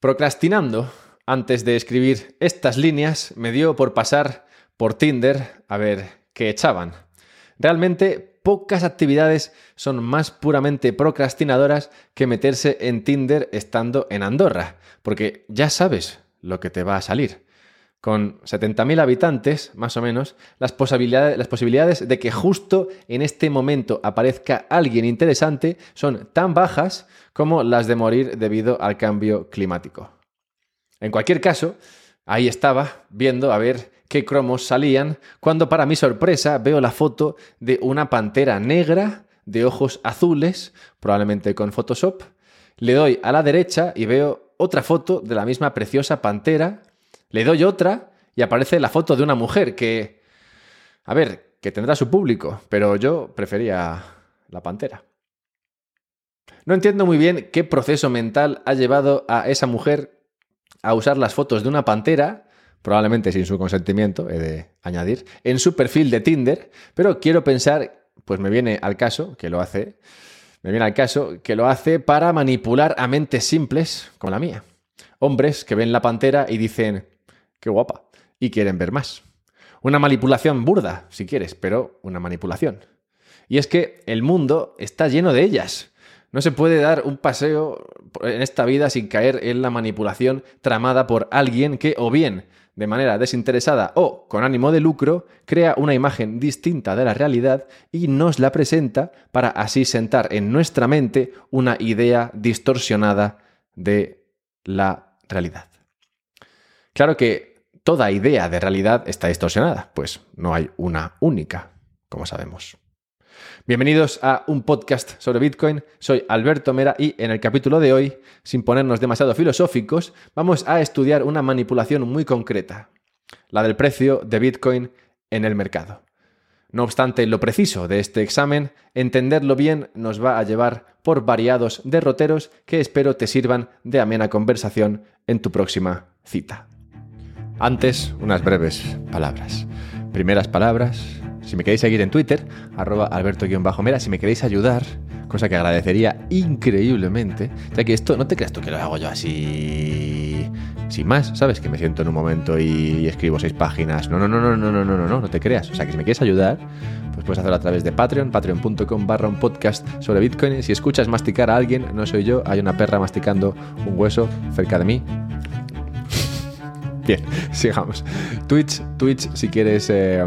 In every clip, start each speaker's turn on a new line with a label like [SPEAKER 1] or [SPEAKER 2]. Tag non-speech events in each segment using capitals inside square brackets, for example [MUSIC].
[SPEAKER 1] Procrastinando antes de escribir estas líneas, me dio por pasar por Tinder a ver qué echaban. Realmente pocas actividades son más puramente procrastinadoras que meterse en Tinder estando en Andorra, porque ya sabes lo que te va a salir. Con 70.000 habitantes, más o menos, las posibilidades, las posibilidades de que justo en este momento aparezca alguien interesante son tan bajas como las de morir debido al cambio climático. En cualquier caso, ahí estaba viendo a ver qué cromos salían, cuando para mi sorpresa veo la foto de una pantera negra de ojos azules, probablemente con Photoshop. Le doy a la derecha y veo otra foto de la misma preciosa pantera. Le doy otra y aparece la foto de una mujer que, a ver, que tendrá su público, pero yo prefería la pantera. No entiendo muy bien qué proceso mental ha llevado a esa mujer a usar las fotos de una pantera, probablemente sin su consentimiento, he de añadir, en su perfil de Tinder, pero quiero pensar, pues me viene al caso que lo hace, me viene al caso que lo hace para manipular a mentes simples como la mía. Hombres que ven la pantera y dicen, qué guapa, y quieren ver más. Una manipulación burda, si quieres, pero una manipulación. Y es que el mundo está lleno de ellas. No se puede dar un paseo en esta vida sin caer en la manipulación tramada por alguien que o bien de manera desinteresada o con ánimo de lucro, crea una imagen distinta de la realidad y nos la presenta para así sentar en nuestra mente una idea distorsionada de la realidad. Claro que toda idea de realidad está distorsionada, pues no hay una única, como sabemos. Bienvenidos a un podcast sobre Bitcoin. Soy Alberto Mera y en el capítulo de hoy, sin ponernos demasiado filosóficos, vamos a estudiar una manipulación muy concreta, la del precio de Bitcoin en el mercado. No obstante lo preciso de este examen, entenderlo bien nos va a llevar por variados derroteros que espero te sirvan de amena conversación en tu próxima cita. Antes, unas breves palabras. Primeras palabras, si me queréis seguir en Twitter, arroba alberto-mera, si me queréis ayudar, cosa que agradecería increíblemente, ya que esto no te creas tú que lo hago yo así sin más, ¿sabes? Que me siento en un momento y, escribo seis páginas. No, no, no, no, no, no, no, no, no, no te creas. O sea, que si me quieres ayudar, pues puedes hacerlo a través de Patreon, patreon.com barra un podcast sobre Bitcoin. Si escuchas masticar a alguien, no soy yo, hay una perra masticando un hueso cerca de mí. Bien, [LAUGHS] sigamos. Twitch, Twitch, si quieres... Eh,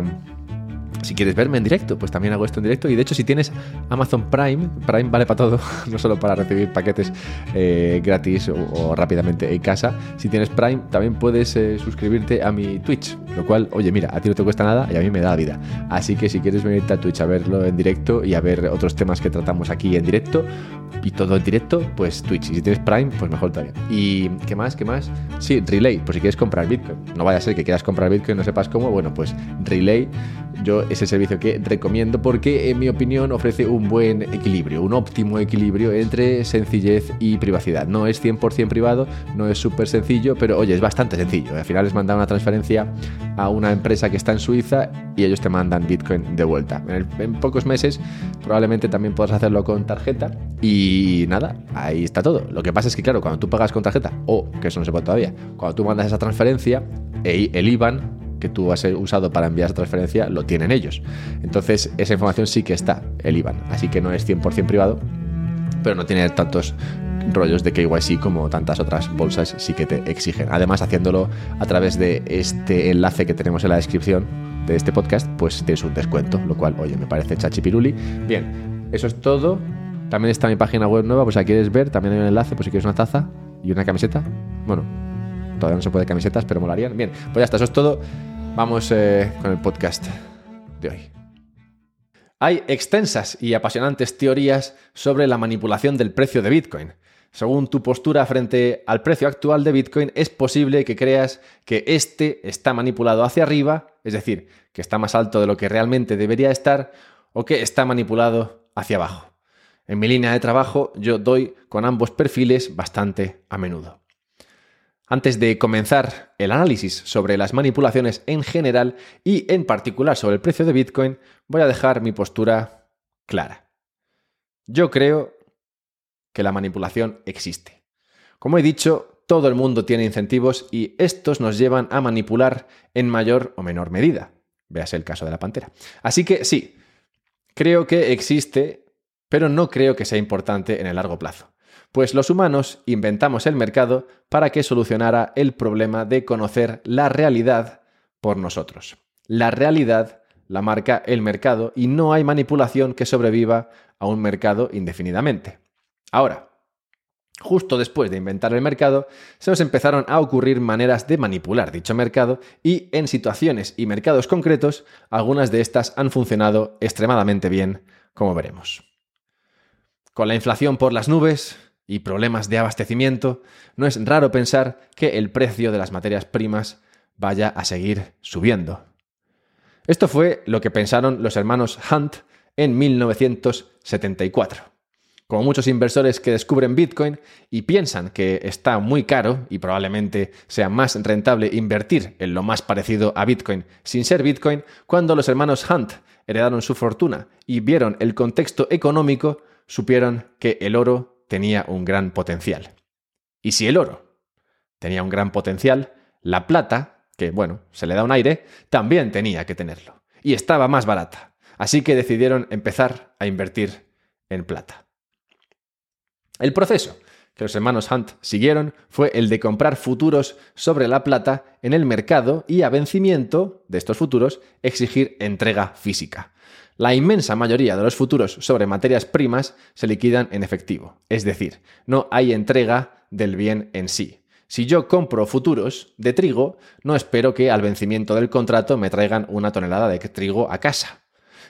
[SPEAKER 1] si quieres verme en directo, pues también hago esto en directo. Y de hecho, si tienes Amazon Prime, Prime vale para todo, [LAUGHS] no solo para recibir paquetes eh, gratis o, rápidamente en casa. Si tienes Prime, también puedes eh, suscribirte a mi Twitch, lo cual, oye, mira, a ti no te cuesta nada y a mí me da vida. Así que si quieres venirte a Twitch a verlo en directo y a ver otros temas que tratamos aquí en directo y todo en directo, pues Twitch. Y si tienes Prime, pues mejor todavía. ¿Y qué más? ¿Qué más? Sí, Relay, por si quieres comprar Bitcoin. No vaya a ser que quieras comprar Bitcoin y no sepas cómo. Bueno, pues Relay yo es el servicio que recomiendo porque en mi opinión ofrece un buen equilibrio, un óptimo equilibrio entre sencillez y privacidad. No es 100% privado, no es súper sencillo, pero oye, es bastante sencillo. Al final es mandar una transferencia a una empresa que está en Suiza y ellos te mandan Bitcoin de vuelta. En, pocos meses probablemente también puedas hacerlo con tarjeta y nada, ahí está todo. Lo que pasa es que claro, cuando tú pagas con tarjeta o que eso no se puede todavía, cuando tú mandas esa transferencia, el IBAN que tú has usado para enviar esa transferencia lo tienen ellos. Entonces, esa información sí que está, el IBAN. Así que no es 100% privado, pero no tiene tantos rollos de KYC como tantas otras bolsas sí que te exigen. Además, haciéndolo a través de este enlace que tenemos en la descripción de este podcast, pues tienes un descuento, lo cual, oye, me parece chachipiruli. Bien, eso es todo. También está mi página web nueva, pues si quieres ver, también hay un enlace, pues si quieres una taza y una camiseta. Bueno, todavía no se puede camisetas, pero molarían. Bien, pues ya está, eso es todo. Vamos eh, con el podcast de hoy. Hay extensas y apasionantes teorías sobre la manipulación del precio de Bitcoin. Según tu postura frente al precio actual de Bitcoin, es posible que creas que este está manipulado hacia arriba, es decir, que está más alto de lo que realmente debería estar, o que está manipulado hacia abajo. En mi línea de trabajo yo doy con ambos perfiles bastante a menudo. Antes de comenzar el análisis sobre las manipulaciones en general y en particular sobre el precio de Bitcoin, voy a dejar mi postura clara. Yo creo que la manipulación existe. Como he dicho, todo el mundo tiene incentivos y estos nos llevan a manipular en mayor o menor medida. Véase el caso de la pantera. Así que sí, creo que existe, pero no creo que sea importante en el largo plazo. Pues los humanos inventamos el mercado para que solucionara el problema de conocer la realidad por nosotros. La realidad la marca el mercado y no hay manipulación que sobreviva a un mercado indefinidamente. Ahora, Justo después de inventar el mercado, se nos empezaron a ocurrir maneras de manipular dicho mercado y en situaciones y mercados concretos, algunas de estas han funcionado extremadamente bien, como veremos. Con la inflación por las nubes y problemas de abastecimiento, no es raro pensar que el precio de las materias primas vaya a seguir subiendo. Esto fue lo que pensaron los hermanos Hunt en 1974 como muchos inversores que descubren Bitcoin y piensan que está muy caro y probablemente sea más rentable invertir en lo más parecido a Bitcoin sin ser Bitcoin, cuando los hermanos Hunt heredaron su fortuna y vieron el contexto económico, supieron que el oro tenía un gran potencial. Y si el oro tenía un gran potencial, la plata, que bueno, se le da un aire, también tenía que tenerlo. Y estaba más barata. Así que decidieron empezar a invertir en plata. El proceso que los hermanos Hunt siguieron fue el de comprar futuros sobre la plata en el mercado y a vencimiento de estos futuros exigir entrega física. La inmensa mayoría de los futuros sobre materias primas se liquidan en efectivo, es decir, no hay entrega del bien en sí. Si yo compro futuros de trigo, no espero que al vencimiento del contrato me traigan una tonelada de trigo a casa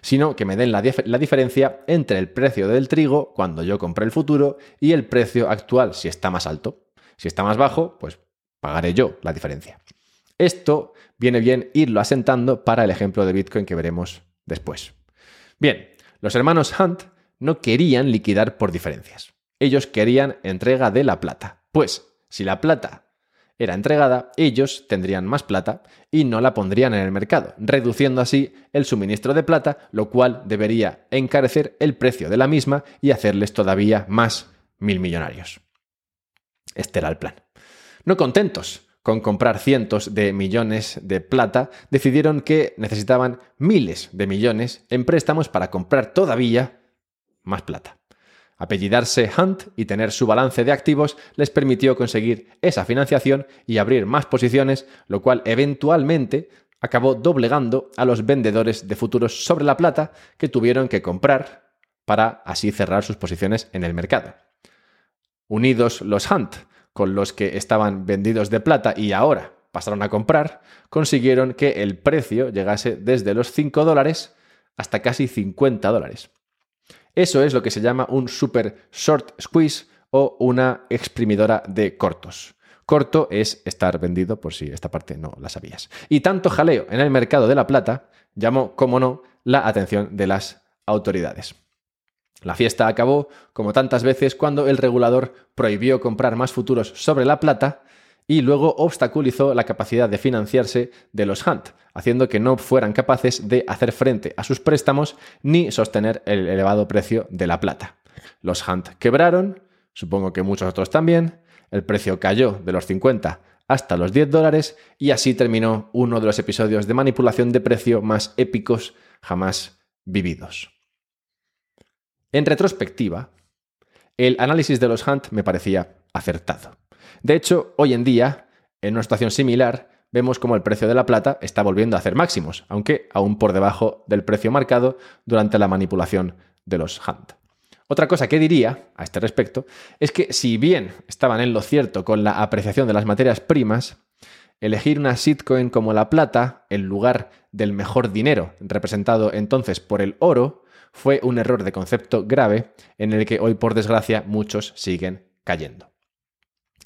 [SPEAKER 1] sino que me den la, diferencia entre el precio del trigo cuando yo compré el futuro y el precio actual si está más alto. Si está más bajo, pues pagaré yo la diferencia. Esto viene bien irlo asentando para el ejemplo de Bitcoin que veremos después. Bien, los hermanos Hunt no querían liquidar por diferencias. Ellos querían entrega de la plata. Pues, si la plata era entregada, ellos tendrían más plata y no la pondrían en el mercado, reduciendo así el suministro de plata, lo cual debería encarecer el precio de la misma y hacerles todavía más mil millonarios. Este era el plan. No contentos con comprar cientos de millones de plata, decidieron que necesitaban miles de millones en préstamos para comprar todavía más plata. Apellidarse Hunt y tener su balance de activos les permitió conseguir esa financiación y abrir más posiciones, lo cual eventualmente acabó doblegando a los vendedores de futuros sobre la plata que tuvieron que comprar para así cerrar sus posiciones en el mercado. Unidos los Hunt con los que estaban vendidos de plata y ahora pasaron a comprar, consiguieron que el precio llegase desde los 5 dólares hasta casi 50 dólares. Eso es lo que se llama un super short squeeze o una exprimidora de cortos. Corto es estar vendido, por si esta parte no la sabías. Y tanto jaleo en el mercado de la plata llamó, como no, la atención de las autoridades. La fiesta acabó, como tantas veces, cuando el regulador prohibió comprar más futuros sobre la plata y luego obstaculizó la capacidad de financiarse de los Hunt, haciendo que no fueran capaces de hacer frente a sus préstamos ni sostener el elevado precio de la plata. Los Hunt quebraron, supongo que muchos otros también, el precio cayó de los 50 hasta los 10 dólares y así terminó uno de los episodios de manipulación de precio más épicos jamás vividos. En retrospectiva, el análisis de los Hunt me parecía acertado. De hecho, hoy en día, en una situación similar, vemos como el precio de la plata está volviendo a hacer máximos, aunque aún por debajo del precio marcado durante la manipulación de los Hunt. Otra cosa que diría a este respecto es que si bien estaban en lo cierto con la apreciación de las materias primas, elegir una shitcoin como la plata en lugar del mejor dinero, representado entonces por el oro, fue un error de concepto grave en el que hoy por desgracia muchos siguen cayendo.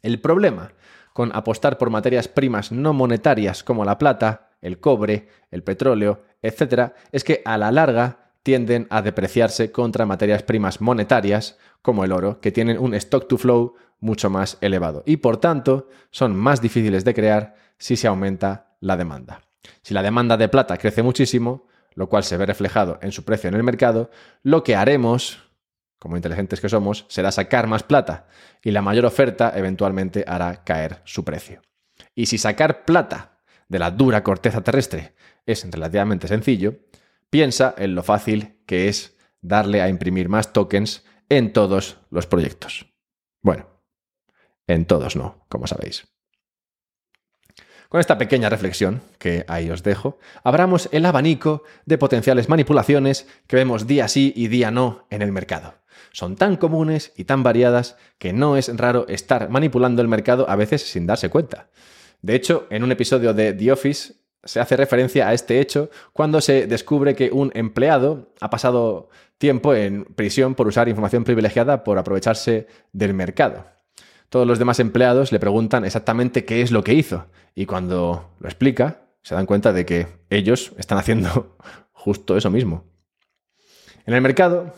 [SPEAKER 1] El problema con apostar por materias primas no monetarias como la plata, el cobre, el petróleo, etc., es que a la larga tienden a depreciarse contra materias primas monetarias como el oro, que tienen un stock to flow mucho más elevado y por tanto son más difíciles de crear si se aumenta la demanda. Si la demanda de plata crece muchísimo, lo cual se ve reflejado en su precio en el mercado, lo que haremos como inteligentes que somos, será sacar más plata y la mayor oferta eventualmente hará caer su precio. Y si sacar plata de la dura corteza terrestre es relativamente sencillo, piensa en lo fácil que es darle a imprimir más tokens en todos los proyectos. Bueno, en todos no, como sabéis. Con esta pequeña reflexión, que ahí os dejo, abramos el abanico de potenciales manipulaciones que vemos día sí y día no en el mercado. Son tan comunes y tan variadas que no es raro estar manipulando el mercado a veces sin darse cuenta. De hecho, en un episodio de The Office se hace referencia a este hecho cuando se descubre que un empleado ha pasado tiempo en prisión por usar información privilegiada por aprovecharse del mercado. Todos los demás empleados le preguntan exactamente qué es lo que hizo y cuando lo explica se dan cuenta de que ellos están haciendo [LAUGHS] justo eso mismo. En el mercado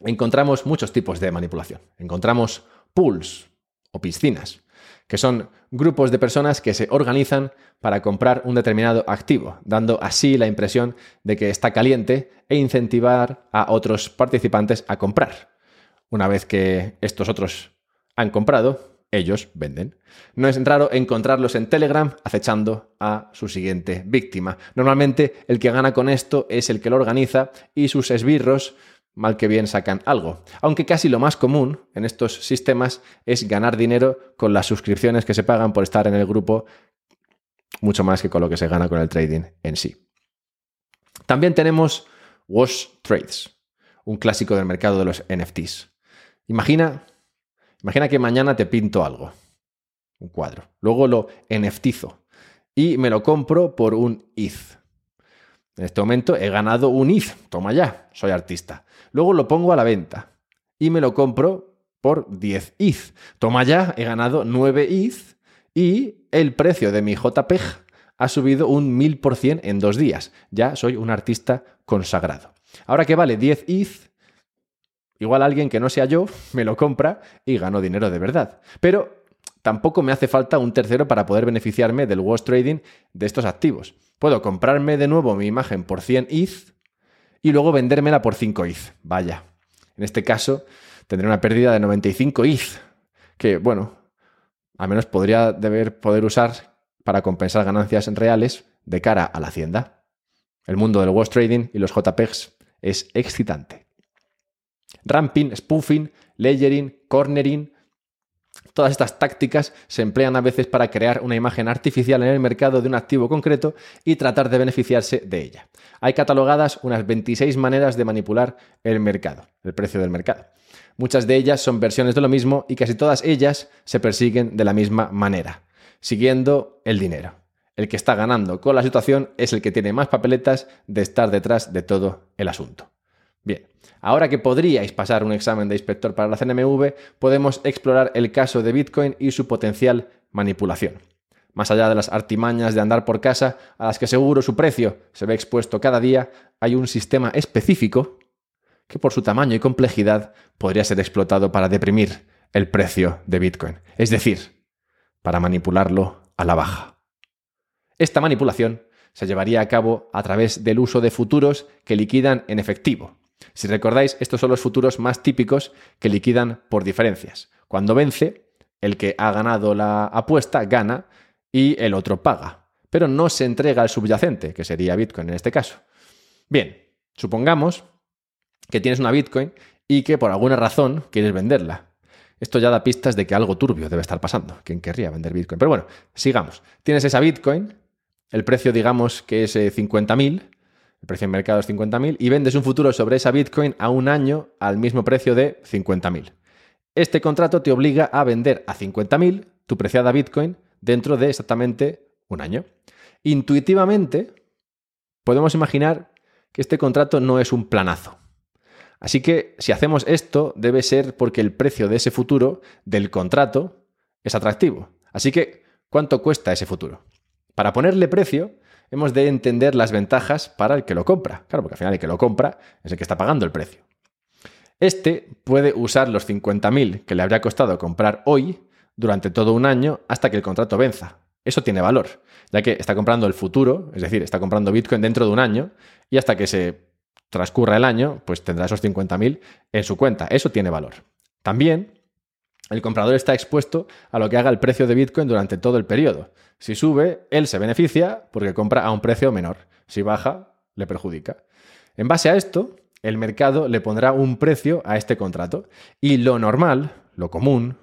[SPEAKER 1] encontramos muchos tipos de manipulación. Encontramos pools o piscinas que son grupos de personas que se organizan para comprar un determinado activo, dando así la impresión de que está caliente e incentivar a otros participantes a comprar. Una vez que estos otros han comprado, ellos venden. No es raro encontrarlos en Telegram acechando a su siguiente víctima. Normalmente el que gana con esto es el que lo organiza y sus esbirros mal que bien sacan algo. Aunque casi lo más común en estos sistemas es ganar dinero con las suscripciones que se pagan por estar en el grupo, mucho más que con lo que se gana con el trading en sí. También tenemos Wash Trades, un clásico del mercado de los NFTs. Imagina, imagina que mañana te pinto algo, un cuadro, luego lo NFTizo y me lo compro por un ETH. En este momento he ganado un ETH, toma ya, soy artista. Luego lo pongo a la venta y me lo compro por 10 ETH. Toma ya, he ganado 9 ETH y el precio de mi JPEG ha subido un 1000% en dos días. Ya soy un artista consagrado. Ahora que vale 10 ETH, igual alguien que no sea yo [LAUGHS] me lo compra y gano dinero de verdad. Pero tampoco me hace falta un tercero para poder beneficiarme del wash trading de estos activos. Puedo comprarme de nuevo mi imagen por 100 ETH y luego vendérmela por 5 ETH. Vaya. En este caso, tendré una pérdida de 95 ETH, que, bueno, al menos podría deber poder usar para compensar ganancias reales de cara a la hacienda. El mundo del wash trading y los JPEGs es excitante. Ramping, spoofing, layering, cornering, Todas estas tácticas se emplean a veces para crear una imagen artificial en el mercado de un activo concreto y tratar de beneficiarse de ella. Hay catalogadas unas 26 maneras de manipular el mercado, el precio del mercado. Muchas de ellas son versiones de lo mismo y casi todas ellas se persiguen de la misma manera, siguiendo el dinero. El que está ganando con la situación es el que tiene más papeletas de estar detrás de todo el asunto. Bien, ahora que podríais pasar un examen de inspector para la CNMV, podemos explorar el caso de Bitcoin y su potencial manipulación. Más allá de las artimañas de andar por casa, a las que seguro su precio se ve expuesto cada día, hay un sistema específico que por su tamaño y complejidad podría ser explotado para deprimir el precio de Bitcoin, es decir, para manipularlo a la baja. Esta manipulación se llevaría a cabo a través del uso de futuros que liquidan en efectivo, si recordáis, estos son los futuros más típicos que liquidan por diferencias. Cuando vence, el que ha ganado la apuesta gana y el otro paga, pero no se entrega al subyacente, que sería Bitcoin en este caso. Bien, supongamos que tienes una Bitcoin y que por alguna razón quieres venderla. Esto ya da pistas de que algo turbio debe estar pasando. ¿Quién querría vender Bitcoin? Pero bueno, sigamos. Tienes esa Bitcoin, el precio digamos que es 50.000 eh, precio en mercado es 50.000 y vendes un futuro sobre esa Bitcoin a un año al mismo precio de 50.000. Este contrato te obliga a vender a 50.000 tu preciada Bitcoin dentro de exactamente un año. Intuitivamente, podemos imaginar que este contrato no es un planazo. Así que si hacemos esto, debe ser porque el precio de ese futuro del contrato es atractivo. Así que, ¿cuánto cuesta ese futuro? Para ponerle precio, hemos de entender las ventajas para el que lo compra. Claro, porque al final el que lo compra es el que está pagando el precio. Este puede usar los 50.000 que le habría costado comprar hoy durante todo un año hasta que el contrato venza. Eso tiene valor, ya que está comprando el futuro, es decir, está comprando Bitcoin dentro de un año y hasta que se transcurra el año, pues tendrá esos 50.000 en su cuenta. Eso tiene valor. También el comprador está expuesto a lo que haga el precio de Bitcoin durante todo el periodo. Si sube, él se beneficia porque compra a un precio menor. Si baja, le perjudica. En base a esto, el mercado le pondrá un precio a este contrato. Y lo normal, lo común,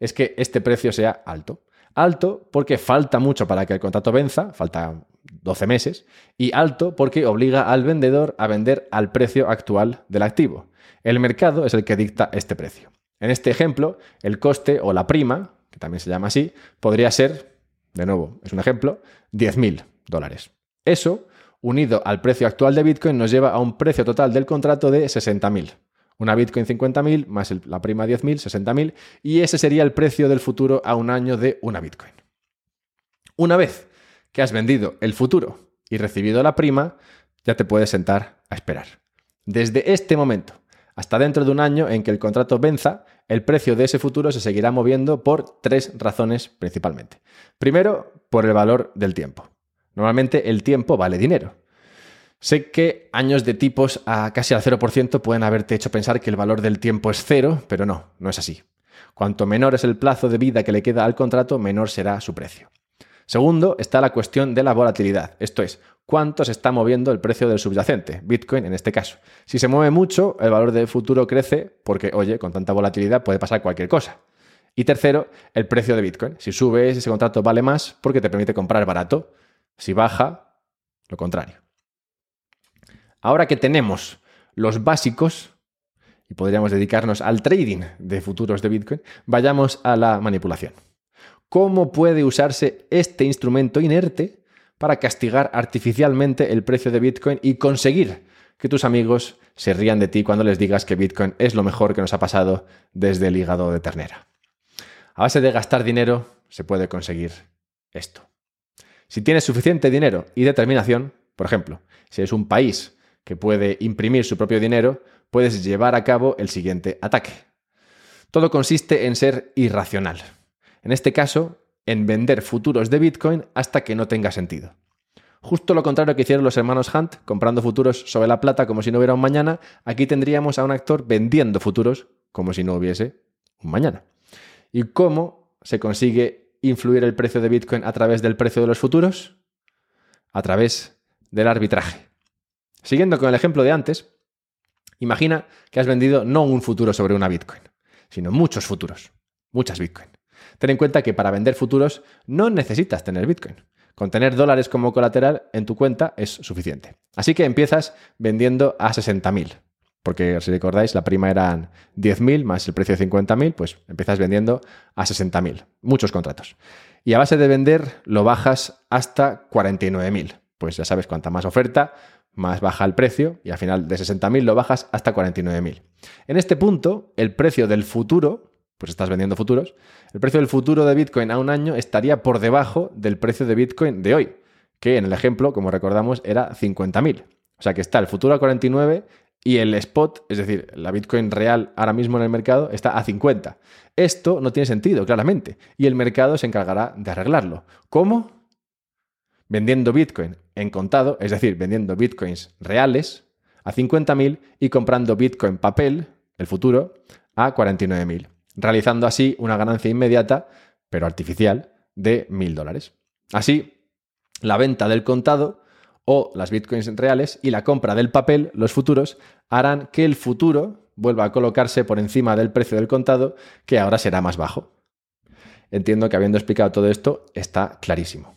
[SPEAKER 1] es que este precio sea alto. Alto porque falta mucho para que el contrato venza, falta 12 meses, y alto porque obliga al vendedor a vender al precio actual del activo. El mercado es el que dicta este precio. En este ejemplo, el coste o la prima, que también se llama así, podría ser, de nuevo, es un ejemplo, 10.000 dólares. Eso, unido al precio actual de Bitcoin, nos lleva a un precio total del contrato de 60.000. Una Bitcoin 50.000 más la prima 10.000, 60.000, y ese sería el precio del futuro a un año de una Bitcoin. Una vez que has vendido el futuro y recibido la prima, ya te puedes sentar a esperar. Desde este momento hasta dentro de un año en que el contrato venza, el precio de ese futuro se seguirá moviendo por tres razones principalmente. Primero, por el valor del tiempo. Normalmente el tiempo vale dinero. Sé que años de tipos a casi al 0% pueden haberte hecho pensar que el valor del tiempo es cero, pero no, no es así. Cuanto menor es el plazo de vida que le queda al contrato, menor será su precio. Segundo, está la cuestión de la volatilidad, esto es, cuánto se está moviendo el precio del subyacente, Bitcoin en este caso. Si se mueve mucho, el valor del futuro crece porque, oye, con tanta volatilidad puede pasar cualquier cosa. Y tercero, el precio de Bitcoin. Si sube, ese contrato vale más porque te permite comprar barato. Si baja, lo contrario. Ahora que tenemos los básicos y podríamos dedicarnos al trading de futuros de Bitcoin, vayamos a la manipulación. ¿Cómo puede usarse este instrumento inerte para castigar artificialmente el precio de Bitcoin y conseguir que tus amigos se rían de ti cuando les digas que Bitcoin es lo mejor que nos ha pasado desde el hígado de ternera? A base de gastar dinero se puede conseguir esto. Si tienes suficiente dinero y determinación, por ejemplo, si es un país que puede imprimir su propio dinero, puedes llevar a cabo el siguiente ataque. Todo consiste en ser irracional. En este caso, en vender futuros de Bitcoin hasta que no tenga sentido. Justo lo contrario que hicieron los hermanos Hunt, comprando futuros sobre la plata como si no hubiera un mañana, aquí tendríamos a un actor vendiendo futuros como si no hubiese un mañana. ¿Y cómo se consigue influir el precio de Bitcoin a través del precio de los futuros? A través del arbitraje. Siguiendo con el ejemplo de antes, imagina que has vendido no un futuro sobre una Bitcoin, sino muchos futuros, muchas Bitcoin. Ten en cuenta que para vender futuros no necesitas tener Bitcoin. Con tener dólares como colateral en tu cuenta es suficiente. Así que empiezas vendiendo a 60.000. Porque si recordáis, la prima eran 10.000 más el precio de 50.000, pues empiezas vendiendo a 60.000. Muchos contratos. Y a base de vender lo bajas hasta 49.000. Pues ya sabes, cuanta más oferta, más baja el precio y al final de 60.000 lo bajas hasta 49.000. En este punto, el precio del futuro, pues estás vendiendo futuros, el precio del futuro de Bitcoin a un año estaría por debajo del precio de Bitcoin de hoy, que en el ejemplo, como recordamos, era 50.000. O sea que está el futuro a 49 y el spot, es decir, la Bitcoin real ahora mismo en el mercado, está a 50. Esto no tiene sentido, claramente, y el mercado se encargará de arreglarlo. ¿Cómo? vendiendo Bitcoin en contado, es decir, vendiendo Bitcoins reales a 50.000 y comprando Bitcoin papel, el futuro, a 49.000, realizando así una ganancia inmediata, pero artificial, de 1.000 dólares. Así, la venta del contado o las bitcoins reales y la compra del papel, los futuros, harán que el futuro vuelva a colocarse por encima del precio del contado, que ahora será más bajo. Entiendo que habiendo explicado todo esto, está clarísimo.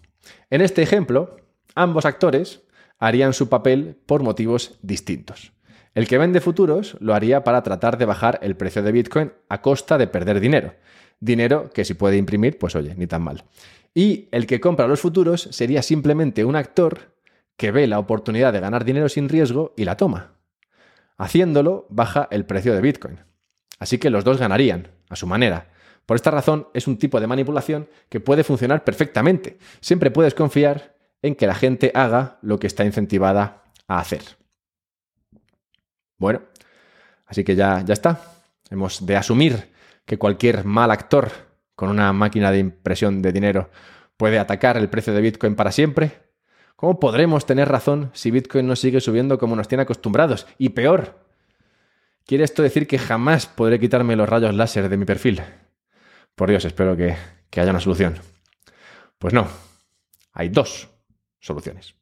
[SPEAKER 1] En este ejemplo, ambos actores harían su papel por motivos distintos. El que vende futuros lo haría para tratar de bajar el precio de Bitcoin a costa de perder dinero. Dinero que si puede imprimir, pues oye, ni tan mal. Y el que compra los futuros sería simplemente un actor que ve la oportunidad de ganar dinero sin riesgo y la toma. Haciéndolo, baja el precio de Bitcoin. Así que los dos ganarían, a su manera. Por esta razón, es un tipo de manipulación que puede funcionar perfectamente. Siempre puedes confiar en que la gente haga lo que está incentivada a hacer. Bueno, así que ya, ya está. Hemos de asumir que cualquier mal actor con una máquina de impresión de dinero puede atacar el precio de Bitcoin para siempre. ¿Cómo podremos tener razón si Bitcoin no sigue subiendo como nos tiene acostumbrados? Y peor, ¿quiere esto decir que jamás podré quitarme los rayos láser de mi perfil? Por Dios, espero que, que haya una solución. Pues no, hay dos soluciones.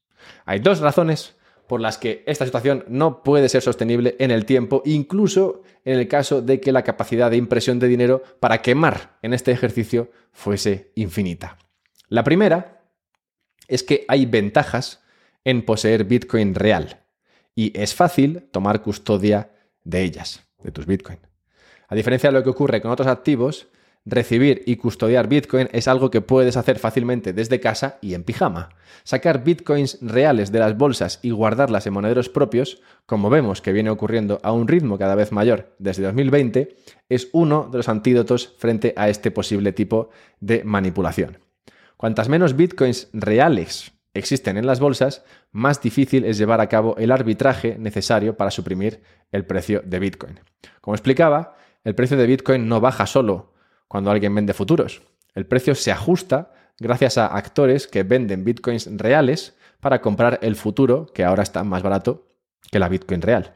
[SPEAKER 1] Hay dos razones por las que esta situación no puede ser sostenible en el tiempo, incluso en el caso de que la capacidad de impresión de dinero para quemar en este ejercicio fuese infinita. La primera es que hay ventajas en poseer Bitcoin real y es fácil tomar custodia de ellas, de tus Bitcoin. A diferencia de lo que ocurre con otros activos, Recibir y custodiar Bitcoin es algo que puedes hacer fácilmente desde casa y en pijama. Sacar Bitcoins reales de las bolsas y guardarlas en monederos propios, como vemos que viene ocurriendo a un ritmo cada vez mayor desde 2020, es uno de los antídotos frente a este posible tipo de manipulación. Cuantas menos Bitcoins reales existen en las bolsas, más difícil es llevar a cabo el arbitraje necesario para suprimir el precio de Bitcoin. Como explicaba, el precio de Bitcoin no baja solo cuando alguien vende futuros. El precio se ajusta gracias a actores que venden bitcoins reales para comprar el futuro, que ahora está más barato que la bitcoin real.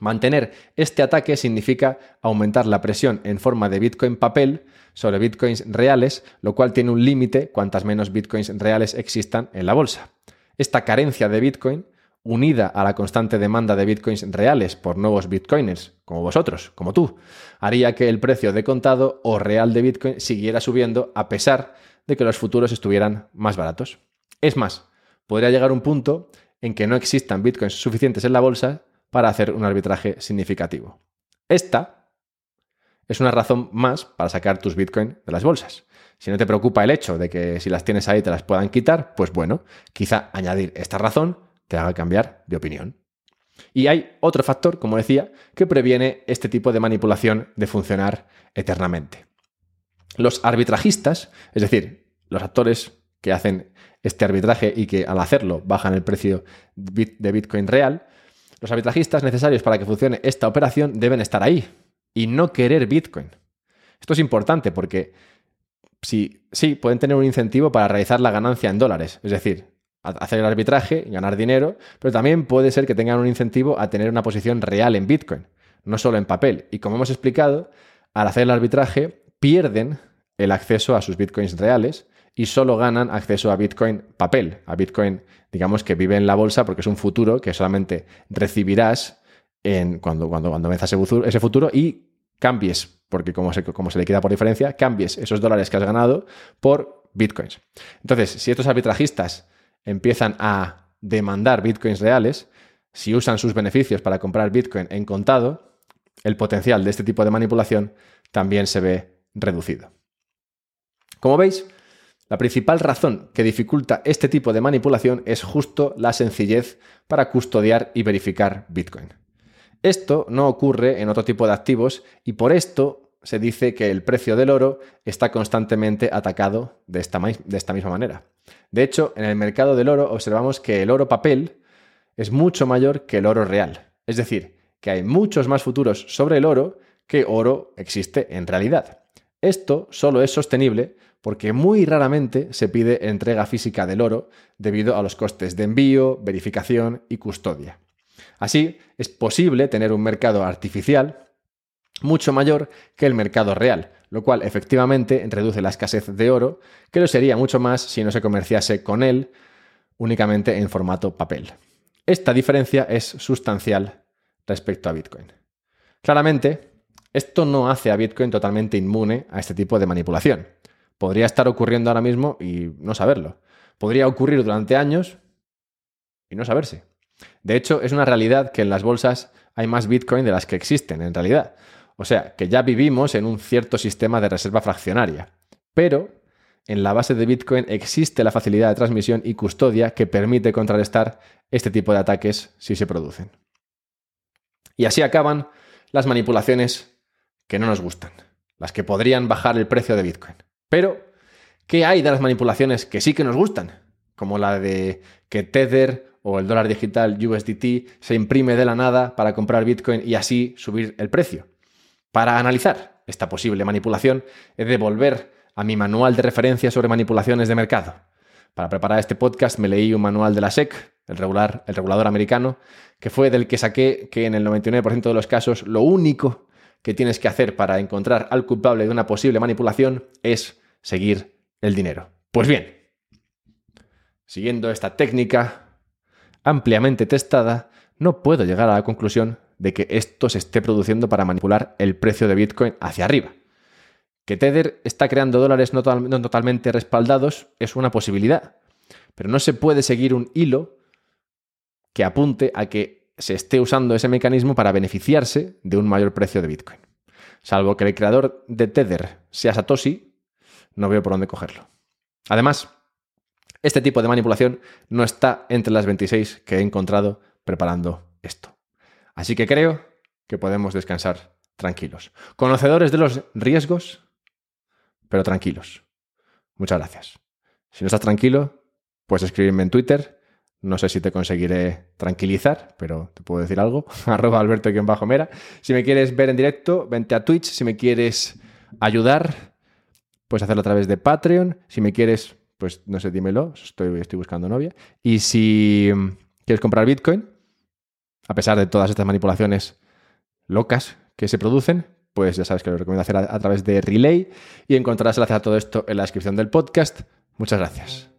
[SPEAKER 1] Mantener este ataque significa aumentar la presión en forma de bitcoin papel sobre bitcoins reales, lo cual tiene un límite cuantas menos bitcoins reales existan en la bolsa. Esta carencia de bitcoin unida a la constante demanda de bitcoins reales por nuevos bitcoiners, como vosotros, como tú, haría que el precio de contado o real de bitcoin siguiera subiendo a pesar de que los futuros estuvieran más baratos. Es más, podría llegar un punto en que no existan bitcoins suficientes en la bolsa para hacer un arbitraje significativo. Esta es una razón más para sacar tus bitcoins de las bolsas. Si no te preocupa el hecho de que si las tienes ahí te las puedan quitar, pues bueno, quizá añadir esta razón te haga cambiar de opinión. Y hay otro factor, como decía, que previene este tipo de manipulación de funcionar eternamente. Los arbitrajistas, es decir, los actores que hacen este arbitraje y que al hacerlo bajan el precio de Bitcoin real, los arbitrajistas necesarios para que funcione esta operación deben estar ahí y no querer Bitcoin. Esto es importante porque sí, sí, pueden tener un incentivo para realizar la ganancia en dólares, es decir, hacer el arbitraje, ganar dinero, pero también puede ser que tengan un incentivo a tener una posición real en Bitcoin, no solo en papel. Y como hemos explicado, al hacer el arbitraje pierden el acceso a sus Bitcoins reales y solo ganan acceso a Bitcoin papel, a Bitcoin, digamos, que vive en la bolsa porque es un futuro que solamente recibirás en, cuando, cuando, cuando ese futuro y cambies, porque como se, como se le queda por diferencia, cambies esos dólares que has ganado por Bitcoins. Entonces, si estos arbitrajistas empiezan a demandar bitcoins reales, si usan sus beneficios para comprar bitcoin en contado, el potencial de este tipo de manipulación también se ve reducido. Como veis, la principal razón que dificulta este tipo de manipulación es justo la sencillez para custodiar y verificar Bitcoin. Esto no ocurre en otro tipo de activos y por esto se dice que el precio del oro está constantemente atacado de esta, de esta misma manera. De hecho, en el mercado del oro observamos que el oro papel es mucho mayor que el oro real. Es decir, que hay muchos más futuros sobre el oro que oro existe en realidad. Esto solo es sostenible porque muy raramente se pide entrega física del oro debido a los costes de envío, verificación y custodia. Así, es posible tener un mercado artificial mucho mayor que el mercado real, lo cual efectivamente reduce la escasez de oro, que lo sería mucho más si no se comerciase con él únicamente en formato papel. Esta diferencia es sustancial respecto a Bitcoin. Claramente, esto no hace a Bitcoin totalmente inmune a este tipo de manipulación. Podría estar ocurriendo ahora mismo y no saberlo. Podría ocurrir durante años y no saberse. De hecho, es una realidad que en las bolsas hay más Bitcoin de las que existen en realidad. O sea, que ya vivimos en un cierto sistema de reserva fraccionaria. Pero en la base de Bitcoin existe la facilidad de transmisión y custodia que permite contrarrestar este tipo de ataques si se producen. Y así acaban las manipulaciones que no nos gustan, las que podrían bajar el precio de Bitcoin. Pero, ¿qué hay de las manipulaciones que sí que nos gustan? Como la de que Tether o el dólar digital USDT se imprime de la nada para comprar Bitcoin y así subir el precio. Para analizar esta posible manipulación, he de volver a mi manual de referencia sobre manipulaciones de mercado. Para preparar este podcast me leí un manual de la SEC, el, regular, el regulador americano, que fue del que saqué que en el 99% de los casos lo único que tienes que hacer para encontrar al culpable de una posible manipulación es seguir el dinero. Pues bien, siguiendo esta técnica ampliamente testada, no puedo llegar a la conclusión de que esto se esté produciendo para manipular el precio de Bitcoin hacia arriba. Que Tether está creando dólares no, totalmente respaldados es una posibilidad, pero no se puede seguir un hilo que apunte a que se esté usando ese mecanismo para beneficiarse de un mayor precio de Bitcoin. Salvo que el creador de Tether sea Satoshi, no veo por dónde cogerlo. Además, este tipo de manipulación no está entre las 26 que he encontrado preparando esto. Así que creo que podemos descansar tranquilos. Conocedores de los riesgos, pero tranquilos. Muchas gracias. Si no estás tranquilo, puedes escribirme en Twitter no sé si te conseguiré tranquilizar, pero te puedo decir algo. [LAUGHS] Arroba alberto-mera. Si me quieres ver en directo, vente a Twitch. Si me quieres ayudar, puedes hacerlo a través de Patreon. Si me quieres, pues no sé, dímelo. Estoy, estoy buscando novia. Y si quieres comprar Bitcoin, a pesar de todas estas manipulaciones locas que se producen, pues ya sabes que lo recomiendo hacer a, través de Relay y encontrarás el enlace a todo esto en la descripción del podcast. Muchas gracias.